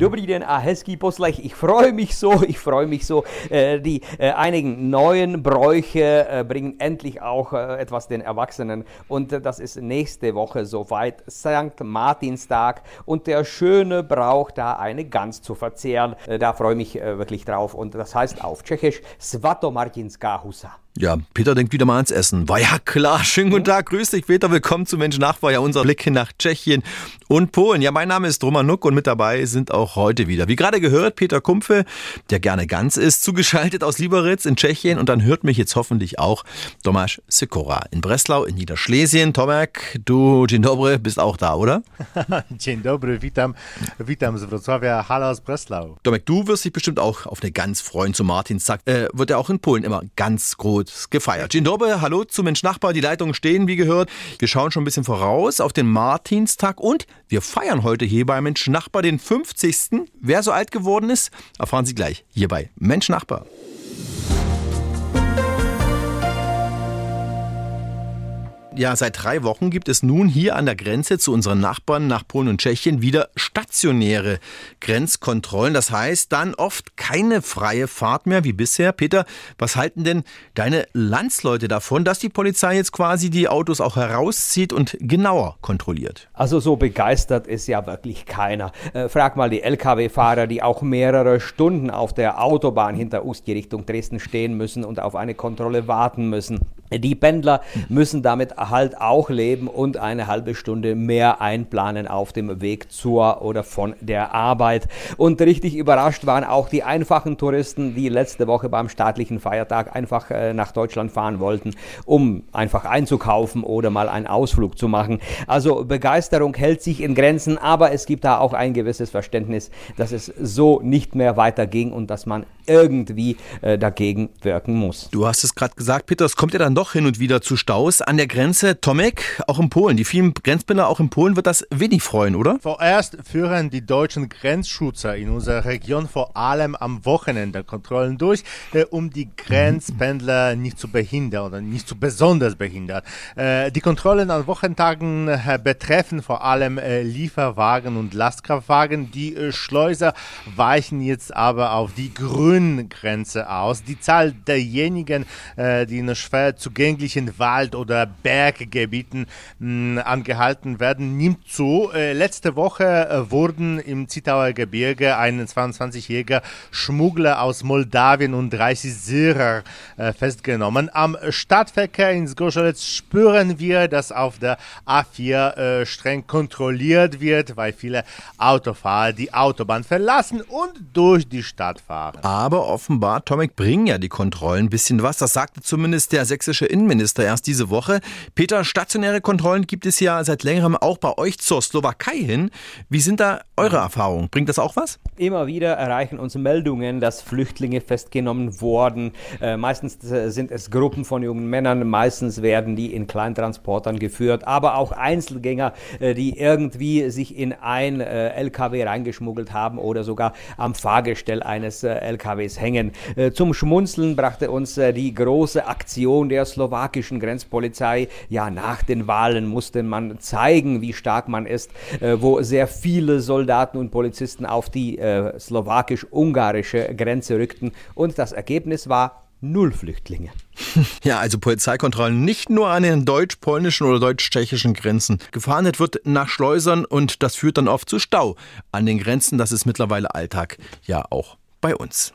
Dobrý den a hezký poslech. Ich freue mich so, ich freue mich so. Äh, die äh, einigen neuen Bräuche äh, bringen endlich auch etwas den Erwachsenen. Und das ist nächste Woche soweit. St. Martinstag und der schöne Brauch, da eine Gans zu verzehren. Da freue ich mich wirklich drauf. Und das heißt auf Tschechisch Svato Martinska Husa. Ja, Peter denkt wieder mal ans Essen. War ja klar. Schönen guten Tag. Grüß dich, Peter. Willkommen zu Mensch nach. War ja unser Blick nach Tschechien und Polen. Ja, mein Name ist Roman Nuck und mit dabei sind auch heute wieder, wie gerade gehört, Peter Kumpfe, der gerne ganz ist, zugeschaltet aus Liberec in Tschechien. Und dann hört mich jetzt hoffentlich auch Tomasz Sikora in Breslau in Niederschlesien. Tomek, du, dzień dobry, bist auch da, oder? dzień dobry, witam, witam z Wrocławia, hallo aus Breslau. Tomek, du wirst dich bestimmt auch auf eine Gans freuen zu Martinstag. Äh, wird ja auch in Polen immer ganz groß gefeiert. Dzień dobry, hallo zu Mensch Nachbar. Die Leitungen stehen, wie gehört. Wir schauen schon ein bisschen voraus auf den Martinstag und wir feiern heute hier bei Mensch Nachbar den 50. Wer so alt geworden ist, erfahren Sie gleich hier bei Mensch Nachbar. Ja, seit drei Wochen gibt es nun hier an der Grenze zu unseren Nachbarn nach Polen und Tschechien wieder stationäre Grenzkontrollen. Das heißt dann oft keine freie Fahrt mehr wie bisher. Peter, was halten denn deine Landsleute davon, dass die Polizei jetzt quasi die Autos auch herauszieht und genauer kontrolliert? Also so begeistert ist ja wirklich keiner. Äh, frag mal die Lkw-Fahrer, die auch mehrere Stunden auf der Autobahn hinter Usti Richtung Dresden stehen müssen und auf eine Kontrolle warten müssen. Die Pendler müssen damit halt auch leben und eine halbe Stunde mehr einplanen auf dem Weg zur oder von der Arbeit. Und richtig überrascht waren auch die einfachen Touristen, die letzte Woche beim staatlichen Feiertag einfach äh, nach Deutschland fahren wollten, um einfach einzukaufen oder mal einen Ausflug zu machen. Also Begeisterung hält sich in Grenzen, aber es gibt da auch ein gewisses Verständnis, dass es so nicht mehr weiterging und dass man irgendwie äh, dagegen wirken muss. Du hast es gerade gesagt, Peter, es kommt ja dann doch hin und wieder zu Staus an der Grenze. Tomek, auch in Polen. Die vielen Grenzbänder auch in Polen wird das wenig freuen, oder? Vorerst führen die deutschen Grenzschützer in unserer Region vor allem am Wochenende Kontrollen durch, äh, um die Grenzpendler nicht zu behindern oder nicht zu besonders behindern. Äh, die Kontrollen an Wochentagen äh, betreffen vor allem äh, Lieferwagen und Lastkraftwagen. Die äh, Schleuser weichen jetzt aber auf die grünen Grenze aus. Die Zahl derjenigen, äh, die in schwer zugänglichen Wald- oder Berggebieten mh, angehalten werden, nimmt zu. Äh, letzte Woche äh, wurden im Zittauer Gebirge ein 22-jähriger Schmuggler aus Moldawien und 30 Syrer äh, festgenommen. Am Stadtverkehr in Zgorzelec spüren wir, dass auf der A4 äh, streng kontrolliert wird, weil viele Autofahrer die Autobahn verlassen und durch die Stadt fahren. Aber offenbar, Tomek, bringen ja die Kontrollen ein bisschen was. Das sagte zumindest der sächsische Innenminister erst diese Woche. Peter, stationäre Kontrollen gibt es ja seit längerem auch bei euch zur Slowakei hin. Wie sind da eure Erfahrungen? Bringt das auch was? Immer wieder erreichen uns Meldungen, dass Flüchtlinge festgenommen wurden. Äh, meistens äh, sind es Gruppen von jungen Männern, meistens werden die in Kleintransportern geführt, aber auch Einzelgänger, äh, die irgendwie sich in ein LKW reingeschmuggelt haben oder sogar am Fahrgestell eines LKWs hängen. Zum Schmunzeln brachte uns die große Aktion der slowakischen Grenzpolizei. Ja, nach den Wahlen musste man zeigen, wie stark man ist, wo sehr viele Soldaten und Polizisten auf die slowakisch-ungarische Grenze rückten. Und das Ergebnis war null Flüchtlinge. Ja, also Polizeikontrollen nicht nur an den deutsch-polnischen oder deutsch-tschechischen Grenzen. Gefahndet wird nach Schleusern und das führt dann oft zu Stau an den Grenzen. Das ist mittlerweile Alltag, ja auch bei uns.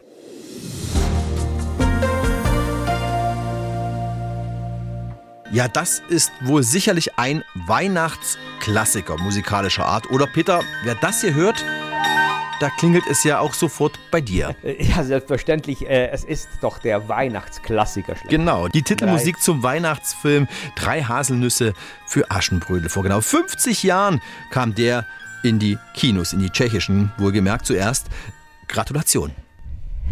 Ja, das ist wohl sicherlich ein Weihnachtsklassiker musikalischer Art. Oder Peter, wer das hier hört, da klingelt es ja auch sofort bei dir. Ja, selbstverständlich. Äh, es ist doch der Weihnachtsklassiker. Genau, die Titelmusik zum Weihnachtsfilm Drei Haselnüsse für Aschenbrödel. Vor genau 50 Jahren kam der in die Kinos, in die tschechischen, wohlgemerkt zuerst. Gratulation.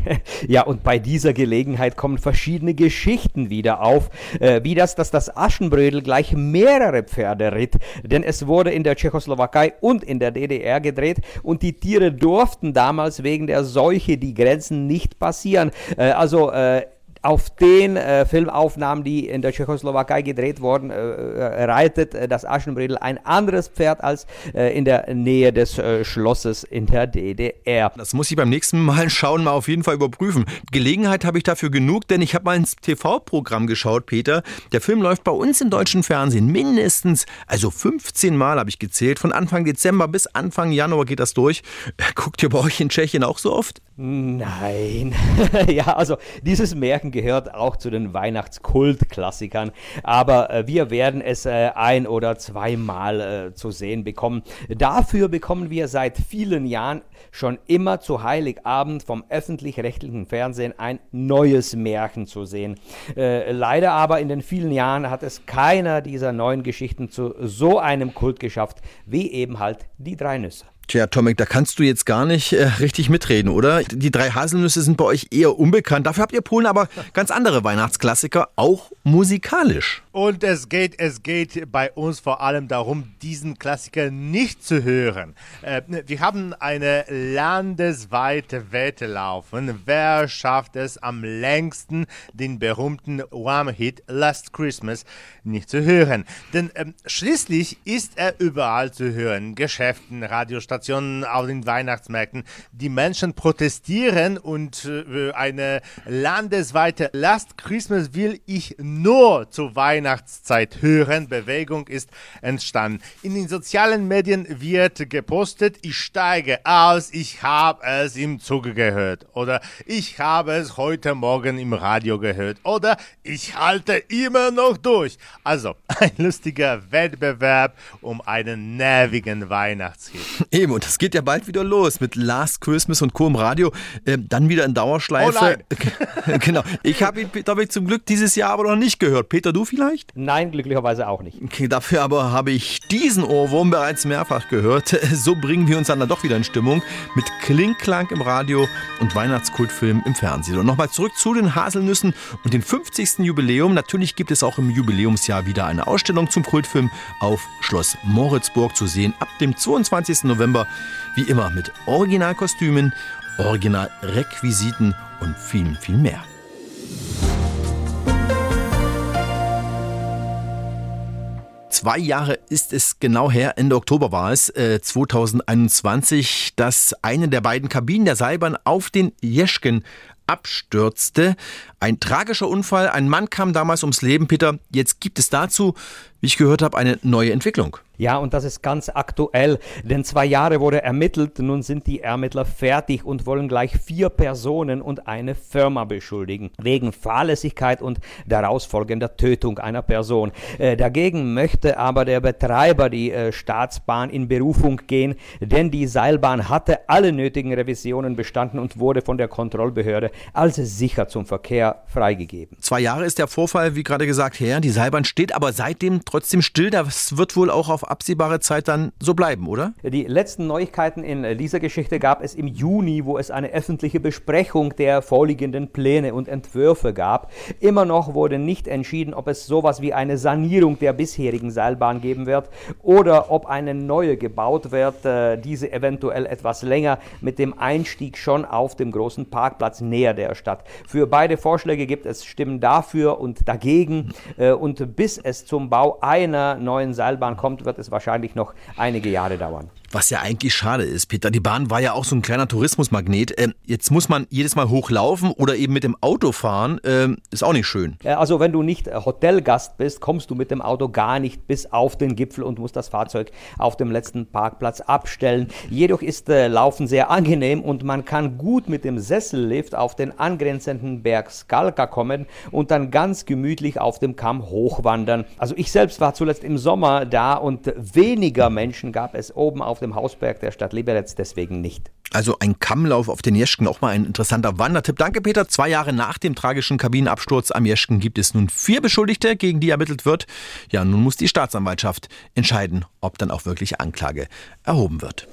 Ja, und bei dieser Gelegenheit kommen verschiedene Geschichten wieder auf, äh, wie das, dass das Aschenbrödel gleich mehrere Pferde ritt, denn es wurde in der Tschechoslowakei und in der DDR gedreht und die Tiere durften damals wegen der Seuche die Grenzen nicht passieren. Äh, also äh, auf den äh, Filmaufnahmen, die in der Tschechoslowakei gedreht wurden, äh, äh reitet äh, das Aschenbrödel ein anderes Pferd als äh, in der Nähe des Schlosses in der DDR. Das muss ich beim nächsten Mal schauen, mal auf jeden Fall überprüfen. Gelegenheit habe ich dafür genug, denn ich habe mal ins TV-Programm geschaut, Peter. Der Film läuft bei uns im deutschen Fernsehen mindestens, also 15 Mal habe ich gezählt. Von Anfang Dezember bis Anfang Januar geht das durch. Guckt ihr bei euch in Tschechien auch so oft? Nein. ja, also dieses Märchen gehört auch zu den Weihnachtskultklassikern. Aber äh, wir werden es äh, ein oder zweimal äh, zu sehen bekommen. Dafür bekommen wir seit vielen Jahren schon immer zu Heiligabend vom öffentlich-rechtlichen Fernsehen ein neues Märchen zu sehen. Äh, leider aber in den vielen Jahren hat es keiner dieser neuen Geschichten zu so einem Kult geschafft, wie eben halt die drei Nüsse. Tja, Tomek, da kannst du jetzt gar nicht äh, richtig mitreden, oder? Die drei Haselnüsse sind bei euch eher unbekannt. Dafür habt ihr Polen aber ganz andere Weihnachtsklassiker, auch musikalisch. Und es geht, es geht bei uns vor allem darum, diesen Klassiker nicht zu hören. Äh, wir haben eine landesweite Wette laufen. Wer schafft es am längsten, den berühmten One-Hit Last Christmas nicht zu hören? Denn ähm, schließlich ist er überall zu hören. Geschäften, Radiostationen, auf den Weihnachtsmärkten. Die Menschen protestieren und äh, eine landesweite Last Christmas will ich nur zu Weihnachten Weihnachtszeit hören. Bewegung ist entstanden. In den sozialen Medien wird gepostet, ich steige aus, ich habe es im Zuge gehört oder ich habe es heute Morgen im Radio gehört oder ich halte immer noch durch. Also ein lustiger Wettbewerb um einen nervigen Weihnachtshit. Eben, und das geht ja bald wieder los mit Last Christmas und Co. im Radio. Äh, dann wieder in Dauerschleife. Oh genau. Ich habe ihn, glaube ich, zum Glück dieses Jahr aber noch nicht gehört. Peter, du vielleicht? Vielleicht? Nein, glücklicherweise auch nicht. Okay, dafür aber habe ich diesen Ohrwurm bereits mehrfach gehört. So bringen wir uns dann, dann doch wieder in Stimmung mit Klingklang im Radio und Weihnachtskultfilm im Fernsehen. Und nochmal zurück zu den Haselnüssen und dem 50. Jubiläum. Natürlich gibt es auch im Jubiläumsjahr wieder eine Ausstellung zum Kultfilm auf Schloss Moritzburg zu sehen ab dem 22. November. Wie immer mit Originalkostümen, Originalrequisiten und viel, viel mehr. Zwei Jahre ist es genau her, Ende Oktober war es, äh, 2021, dass eine der beiden Kabinen der Seilbahn auf den Jeschken abstürzte. Ein tragischer Unfall, ein Mann kam damals ums Leben, Peter. Jetzt gibt es dazu, wie ich gehört habe, eine neue Entwicklung. Ja, und das ist ganz aktuell, denn zwei Jahre wurde ermittelt, nun sind die Ermittler fertig und wollen gleich vier Personen und eine Firma beschuldigen, wegen Fahrlässigkeit und daraus folgender Tötung einer Person. Äh, dagegen möchte aber der Betreiber die äh, Staatsbahn in Berufung gehen, denn die Seilbahn hatte alle nötigen Revisionen bestanden und wurde von der Kontrollbehörde als sicher zum Verkehr freigegeben. Zwei Jahre ist der Vorfall, wie gerade gesagt, her. Die Seilbahn steht aber seitdem trotzdem still. Das wird wohl auch auf absehbare Zeit dann so bleiben, oder? Die letzten Neuigkeiten in dieser Geschichte gab es im Juni, wo es eine öffentliche Besprechung der vorliegenden Pläne und Entwürfe gab. Immer noch wurde nicht entschieden, ob es sowas wie eine Sanierung der bisherigen Seilbahn geben wird oder ob eine neue gebaut wird, äh, diese eventuell etwas länger mit dem Einstieg schon auf dem großen Parkplatz näher der Stadt. Für beide Vorschläge gibt es Stimmen dafür und dagegen äh, und bis es zum Bau einer neuen Seilbahn kommt, wird wird es wahrscheinlich noch einige Jahre dauern. Was ja eigentlich schade ist, Peter. Die Bahn war ja auch so ein kleiner Tourismusmagnet. Ähm, jetzt muss man jedes Mal hochlaufen oder eben mit dem Auto fahren. Ähm, ist auch nicht schön. Also wenn du nicht Hotelgast bist, kommst du mit dem Auto gar nicht bis auf den Gipfel und musst das Fahrzeug auf dem letzten Parkplatz abstellen. Jedoch ist äh, Laufen sehr angenehm und man kann gut mit dem Sessellift auf den angrenzenden Berg Skalka kommen und dann ganz gemütlich auf dem Kamm hochwandern. Also ich selbst war zuletzt im Sommer da und weniger Menschen gab es oben auf dem Hausberg der Stadt Liberec deswegen nicht. Also ein Kammlauf auf den Jeschken, auch mal ein interessanter Wandertipp. Danke, Peter. Zwei Jahre nach dem tragischen Kabinenabsturz am Jeschken gibt es nun vier Beschuldigte, gegen die ermittelt wird. Ja, nun muss die Staatsanwaltschaft entscheiden, ob dann auch wirklich Anklage erhoben wird.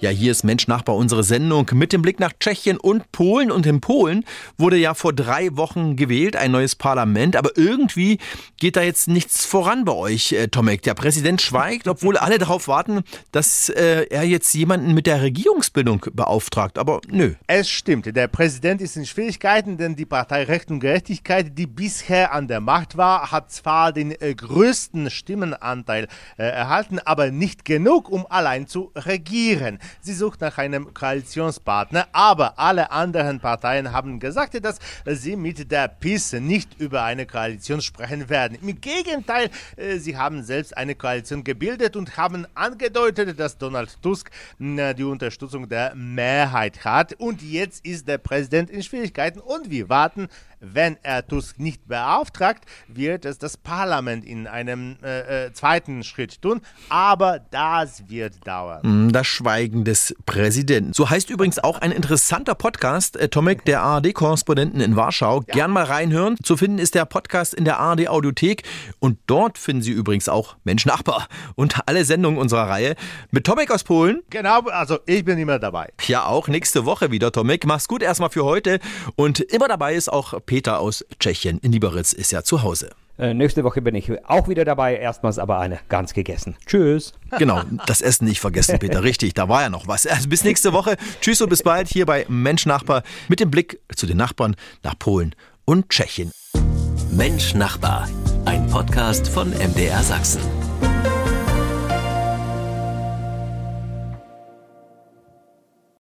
Ja, hier ist Mensch Nachbar unsere Sendung mit dem Blick nach Tschechien und Polen. Und in Polen wurde ja vor drei Wochen gewählt, ein neues Parlament. Aber irgendwie geht da jetzt nichts voran bei euch, äh, Tomek. Der Präsident schweigt, obwohl alle darauf warten, dass äh, er jetzt jemanden mit der Regierungsbildung beauftragt. Aber nö. Es stimmt. Der Präsident ist in Schwierigkeiten, denn die Partei Recht und Gerechtigkeit, die bisher an der Macht war, hat zwar den äh, größten Stimmenanteil äh, erhalten, aber nicht genug, um allein zu regieren. Sie sucht nach einem Koalitionspartner, aber alle anderen Parteien haben gesagt, dass sie mit der PIS nicht über eine Koalition sprechen werden. Im Gegenteil, äh, sie haben selbst eine Koalition gebildet und haben angedeutet, dass Donald Tusk äh, die Unterstützung der Mehrheit hat. Und jetzt ist der Präsident in Schwierigkeiten und wir warten wenn er Tusk nicht beauftragt, wird es das Parlament in einem äh, äh, zweiten Schritt tun. Aber das wird dauern. Mm, das Schweigen des Präsidenten. So heißt übrigens auch ein interessanter Podcast, äh, Tomek, der ARD-Korrespondenten in Warschau. Ja. Gern mal reinhören. Zu finden ist der Podcast in der ARD-Audiothek. Und dort finden Sie übrigens auch Mensch Nachbar und alle Sendungen unserer Reihe mit Tomek aus Polen. Genau, also ich bin immer dabei. Ja, auch nächste Woche wieder, Tomek. Mach's gut erstmal für heute. Und immer dabei ist auch Peter aus Tschechien. In Liberec ist ja zu Hause. Äh, nächste Woche bin ich auch wieder dabei. Erstmals aber eine ganz gegessen. Tschüss. Genau, das Essen nicht vergessen, Peter. Richtig, da war ja noch was. Also bis nächste Woche. Tschüss und bis bald hier bei Mensch Nachbar mit dem Blick zu den Nachbarn nach Polen und Tschechien. Mensch Nachbar, ein Podcast von MDR Sachsen.